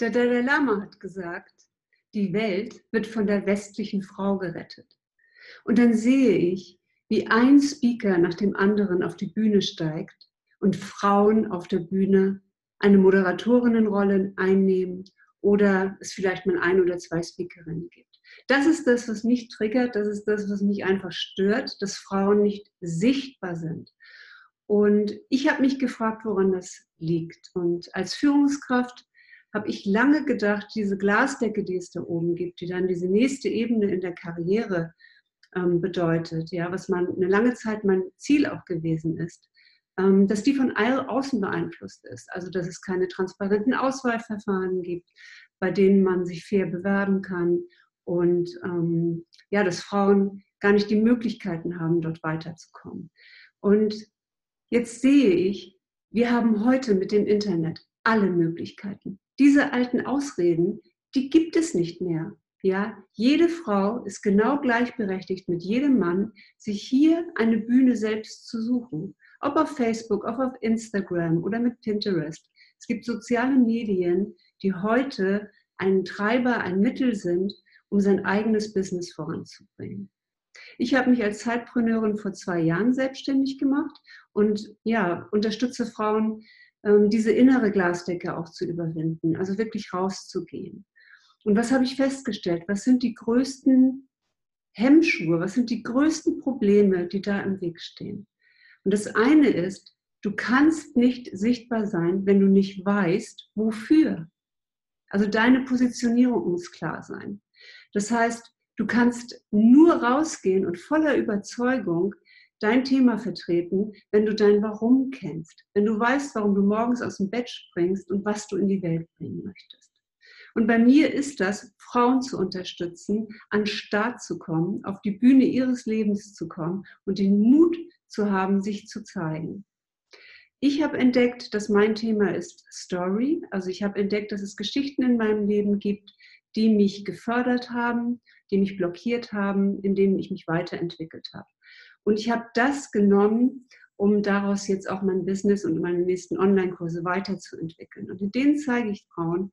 Der Dalai Lama hat gesagt, die Welt wird von der westlichen Frau gerettet. Und dann sehe ich, wie ein Speaker nach dem anderen auf die Bühne steigt und Frauen auf der Bühne eine Moderatorinnenrolle einnehmen oder es vielleicht mal ein oder zwei Speakerinnen gibt. Das ist das, was mich triggert, das ist das, was mich einfach stört, dass Frauen nicht sichtbar sind. Und ich habe mich gefragt, woran das liegt. Und als Führungskraft habe ich lange gedacht, diese Glasdecke, die es da oben gibt, die dann diese nächste Ebene in der Karriere ähm, bedeutet, ja, was man eine lange Zeit mein Ziel auch gewesen ist, ähm, dass die von außen beeinflusst ist. Also dass es keine transparenten Auswahlverfahren gibt, bei denen man sich fair bewerben kann und ähm, ja, dass Frauen gar nicht die Möglichkeiten haben, dort weiterzukommen. Und jetzt sehe ich, wir haben heute mit dem Internet alle Möglichkeiten. Diese alten Ausreden, die gibt es nicht mehr. Ja, jede Frau ist genau gleichberechtigt mit jedem Mann, sich hier eine Bühne selbst zu suchen. Ob auf Facebook, ob auf Instagram oder mit Pinterest. Es gibt soziale Medien, die heute ein Treiber, ein Mittel sind, um sein eigenes Business voranzubringen. Ich habe mich als Zeitpreneurin vor zwei Jahren selbstständig gemacht und ja, unterstütze Frauen, diese innere Glasdecke auch zu überwinden, also wirklich rauszugehen. Und was habe ich festgestellt? Was sind die größten Hemmschuhe? Was sind die größten Probleme, die da im Weg stehen? Und das eine ist, du kannst nicht sichtbar sein, wenn du nicht weißt, wofür. Also deine Positionierung muss klar sein. Das heißt, du kannst nur rausgehen und voller Überzeugung dein Thema vertreten, wenn du dein Warum kennst, wenn du weißt, warum du morgens aus dem Bett springst und was du in die Welt bringen möchtest. Und bei mir ist das, Frauen zu unterstützen, an den Start zu kommen, auf die Bühne ihres Lebens zu kommen und den Mut zu haben, sich zu zeigen. Ich habe entdeckt, dass mein Thema ist Story. Also ich habe entdeckt, dass es Geschichten in meinem Leben gibt, die mich gefördert haben, die mich blockiert haben, in denen ich mich weiterentwickelt habe. Und ich habe das genommen, um daraus jetzt auch mein Business und meine nächsten Online-Kurse weiterzuentwickeln. Und in denen zeige ich Frauen,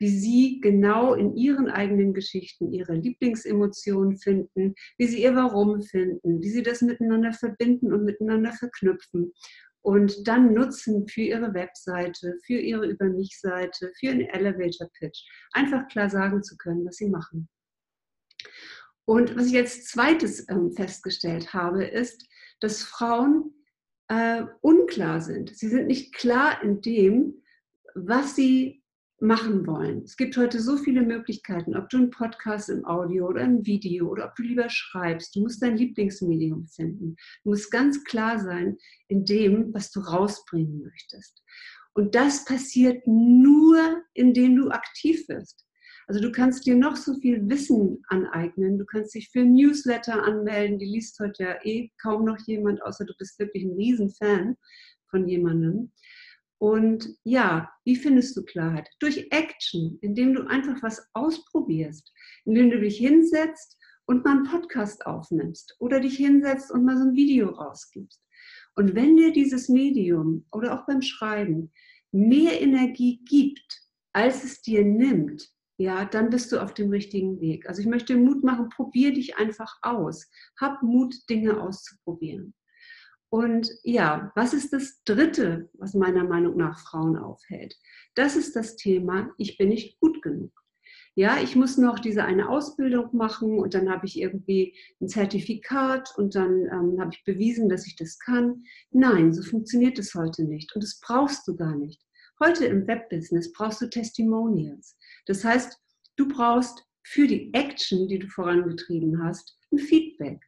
wie sie genau in ihren eigenen Geschichten ihre Lieblingsemotionen finden, wie sie ihr Warum finden, wie sie das miteinander verbinden und miteinander verknüpfen und dann nutzen für ihre Webseite, für ihre Über mich-Seite, für einen Elevator-Pitch. Einfach klar sagen zu können, was sie machen. Und was ich als zweites ähm, festgestellt habe, ist, dass Frauen äh, unklar sind. Sie sind nicht klar in dem, was sie machen wollen. Es gibt heute so viele Möglichkeiten, ob du einen Podcast im Audio oder ein Video oder ob du lieber schreibst. Du musst dein Lieblingsmedium finden. Du musst ganz klar sein in dem, was du rausbringen möchtest. Und das passiert nur, indem du aktiv wirst. Also du kannst dir noch so viel Wissen aneignen. Du kannst dich für Newsletter anmelden. Die liest heute ja eh kaum noch jemand, außer du bist wirklich ein Riesenfan von jemandem. Und ja, wie findest du Klarheit? Durch Action, indem du einfach was ausprobierst, indem du dich hinsetzt und mal einen Podcast aufnimmst oder dich hinsetzt und mal so ein Video rausgibst. Und wenn dir dieses Medium oder auch beim Schreiben mehr Energie gibt, als es dir nimmt, ja, dann bist du auf dem richtigen Weg. Also ich möchte Mut machen, probier dich einfach aus. Hab Mut, Dinge auszuprobieren. Und ja, was ist das Dritte, was meiner Meinung nach Frauen aufhält? Das ist das Thema, ich bin nicht gut genug. Ja, ich muss noch diese eine Ausbildung machen und dann habe ich irgendwie ein Zertifikat und dann ähm, habe ich bewiesen, dass ich das kann. Nein, so funktioniert es heute nicht und das brauchst du gar nicht. Heute im Webbusiness brauchst du Testimonials. Das heißt, du brauchst für die Action, die du vorangetrieben hast, ein Feedback.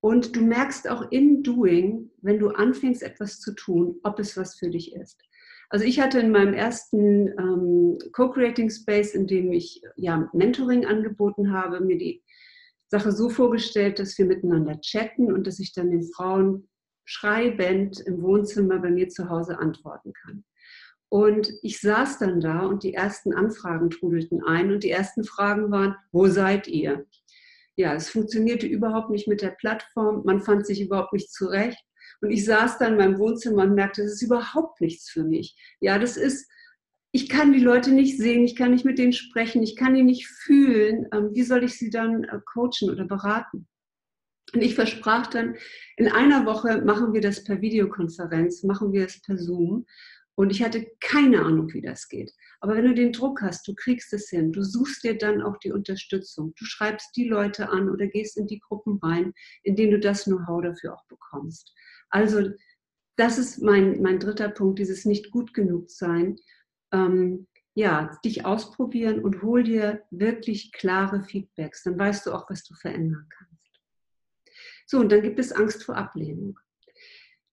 Und du merkst auch im Doing, wenn du anfängst, etwas zu tun, ob es was für dich ist. Also ich hatte in meinem ersten ähm, Co-Creating Space, in dem ich ja Mentoring angeboten habe, mir die Sache so vorgestellt, dass wir miteinander chatten und dass ich dann den Frauen schreibend im Wohnzimmer bei mir zu Hause antworten kann. Und ich saß dann da und die ersten Anfragen trudelten ein und die ersten Fragen waren, wo seid ihr? ja, es funktionierte überhaupt nicht mit der Plattform, man fand sich überhaupt nicht zurecht. Und ich saß dann in meinem Wohnzimmer und merkte, das ist überhaupt nichts für mich. Ja, das ist ich kann die Leute nicht sehen, ich kann nicht mit denen sprechen, ich kann die nicht fühlen. Ähm, wie soll ich sie dann äh, coachen oder beraten? Und ich versprach dann, in einer Woche machen wir das per Videokonferenz, machen wir es per Zoom. Und ich hatte keine Ahnung, wie das geht. Aber wenn du den Druck hast, du kriegst es hin, du suchst dir dann auch die Unterstützung. Du schreibst die Leute an oder gehst in die Gruppen rein, in denen du das Know-how dafür auch bekommst. Also das ist mein, mein dritter Punkt, dieses nicht gut genug sein. Ähm, ja, dich ausprobieren und hol dir wirklich klare Feedbacks. Dann weißt du auch, was du verändern kannst. So, und dann gibt es Angst vor Ablehnung.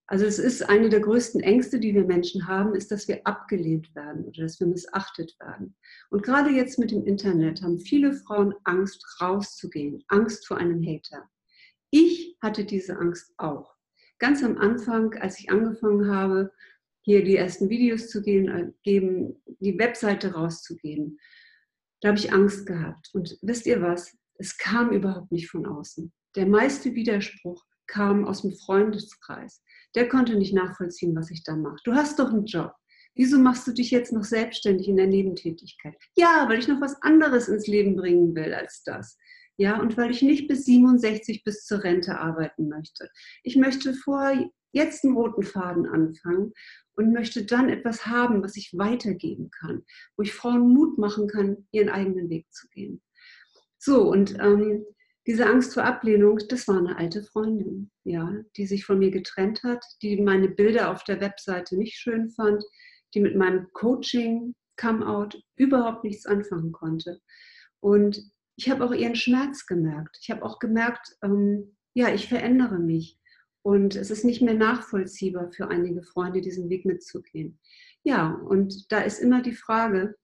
Also es ist eine der größten Ängste, die wir Menschen haben, ist, dass wir abgelehnt werden oder dass wir missachtet werden. Und gerade jetzt mit dem Internet haben viele Frauen Angst, rauszugehen, Angst vor einem Hater. Ich hatte diese Angst auch. Ganz am Anfang, als ich angefangen habe, hier die ersten Videos zu äh, geben, die Webseite rauszugeben, da habe ich Angst gehabt. Und wisst ihr was? Es kam überhaupt nicht von außen. Der meiste Widerspruch kam aus dem Freundeskreis. Der konnte nicht nachvollziehen, was ich da mache. Du hast doch einen Job. Wieso machst du dich jetzt noch selbstständig in der Nebentätigkeit? Ja, weil ich noch was anderes ins Leben bringen will als das. Ja, und weil ich nicht bis 67 bis zur Rente arbeiten möchte. Ich möchte vor jetzt einen roten Faden anfangen und möchte dann etwas haben, was ich weitergeben kann, wo ich Frauen Mut machen kann, ihren eigenen Weg zu gehen. So, und ähm, diese Angst vor Ablehnung, das war eine alte Freundin, ja, die sich von mir getrennt hat, die meine Bilder auf der Webseite nicht schön fand, die mit meinem Coaching Come Out überhaupt nichts anfangen konnte. Und ich habe auch ihren Schmerz gemerkt. Ich habe auch gemerkt, ähm, ja, ich verändere mich. Und es ist nicht mehr nachvollziehbar für einige Freunde, diesen Weg mitzugehen. Ja, und da ist immer die Frage,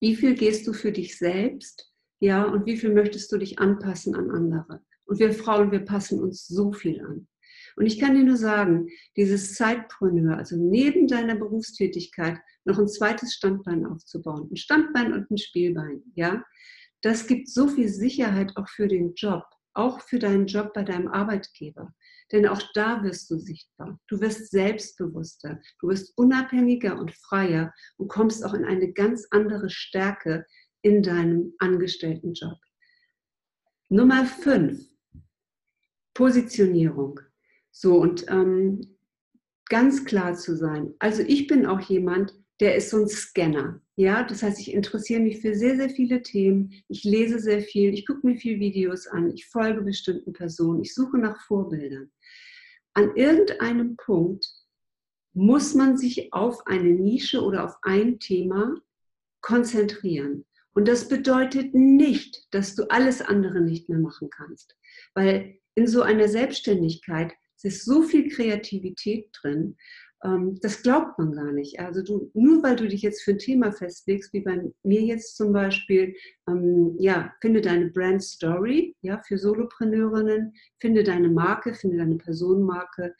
wie viel gehst du für dich selbst ja, und wie viel möchtest du dich anpassen an andere? Und wir Frauen, wir passen uns so viel an. Und ich kann dir nur sagen, dieses Zeitpreneur, also neben deiner Berufstätigkeit noch ein zweites Standbein aufzubauen, ein Standbein und ein Spielbein, ja, das gibt so viel Sicherheit auch für den Job, auch für deinen Job bei deinem Arbeitgeber. Denn auch da wirst du sichtbar. Du wirst selbstbewusster, du wirst unabhängiger und freier und kommst auch in eine ganz andere Stärke, in deinem Angestelltenjob. Nummer fünf, Positionierung. So, und ähm, ganz klar zu sein. Also ich bin auch jemand, der ist so ein Scanner. Ja, das heißt, ich interessiere mich für sehr, sehr viele Themen. Ich lese sehr viel, ich gucke mir viele Videos an, ich folge bestimmten Personen, ich suche nach Vorbildern. An irgendeinem Punkt muss man sich auf eine Nische oder auf ein Thema konzentrieren. Und das bedeutet nicht, dass du alles andere nicht mehr machen kannst, weil in so einer Selbstständigkeit ist so viel Kreativität drin, ähm, das glaubt man gar nicht. Also du, nur weil du dich jetzt für ein Thema festlegst, wie bei mir jetzt zum Beispiel, ähm, ja, finde deine Brand Story, ja, für Solopreneurinnen, finde deine Marke, finde deine Personenmarke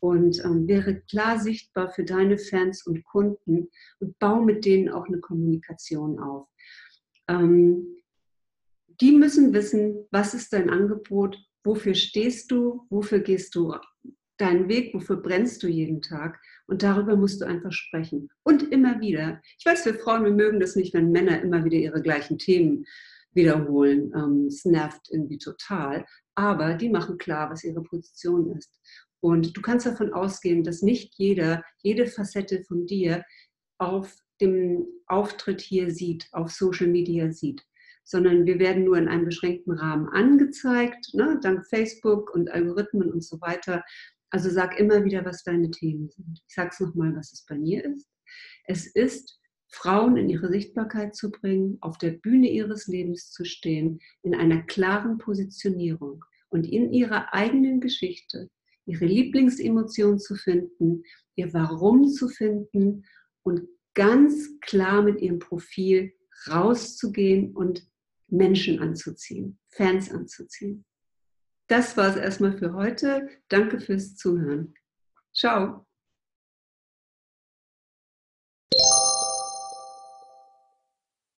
und ähm, wäre klar sichtbar für deine Fans und Kunden und baue mit denen auch eine Kommunikation auf. Ähm, die müssen wissen, was ist dein Angebot, wofür stehst du, wofür gehst du deinen Weg, wofür brennst du jeden Tag. Und darüber musst du einfach sprechen. Und immer wieder. Ich weiß, wir Frauen, wir mögen das nicht, wenn Männer immer wieder ihre gleichen Themen wiederholen. Ähm, es nervt irgendwie total. Aber die machen klar, was ihre Position ist. Und du kannst davon ausgehen, dass nicht jeder, jede Facette von dir auf dem Auftritt hier sieht, auf Social Media sieht, sondern wir werden nur in einem beschränkten Rahmen angezeigt, ne, dank Facebook und Algorithmen und so weiter. Also sag immer wieder, was deine Themen sind. Ich sage es nochmal, was es bei mir ist. Es ist, Frauen in ihre Sichtbarkeit zu bringen, auf der Bühne ihres Lebens zu stehen, in einer klaren Positionierung und in ihrer eigenen Geschichte ihre Lieblingsemotion zu finden, ihr Warum zu finden und ganz klar mit ihrem Profil rauszugehen und Menschen anzuziehen, Fans anzuziehen. Das war es erstmal für heute. Danke fürs Zuhören. Ciao.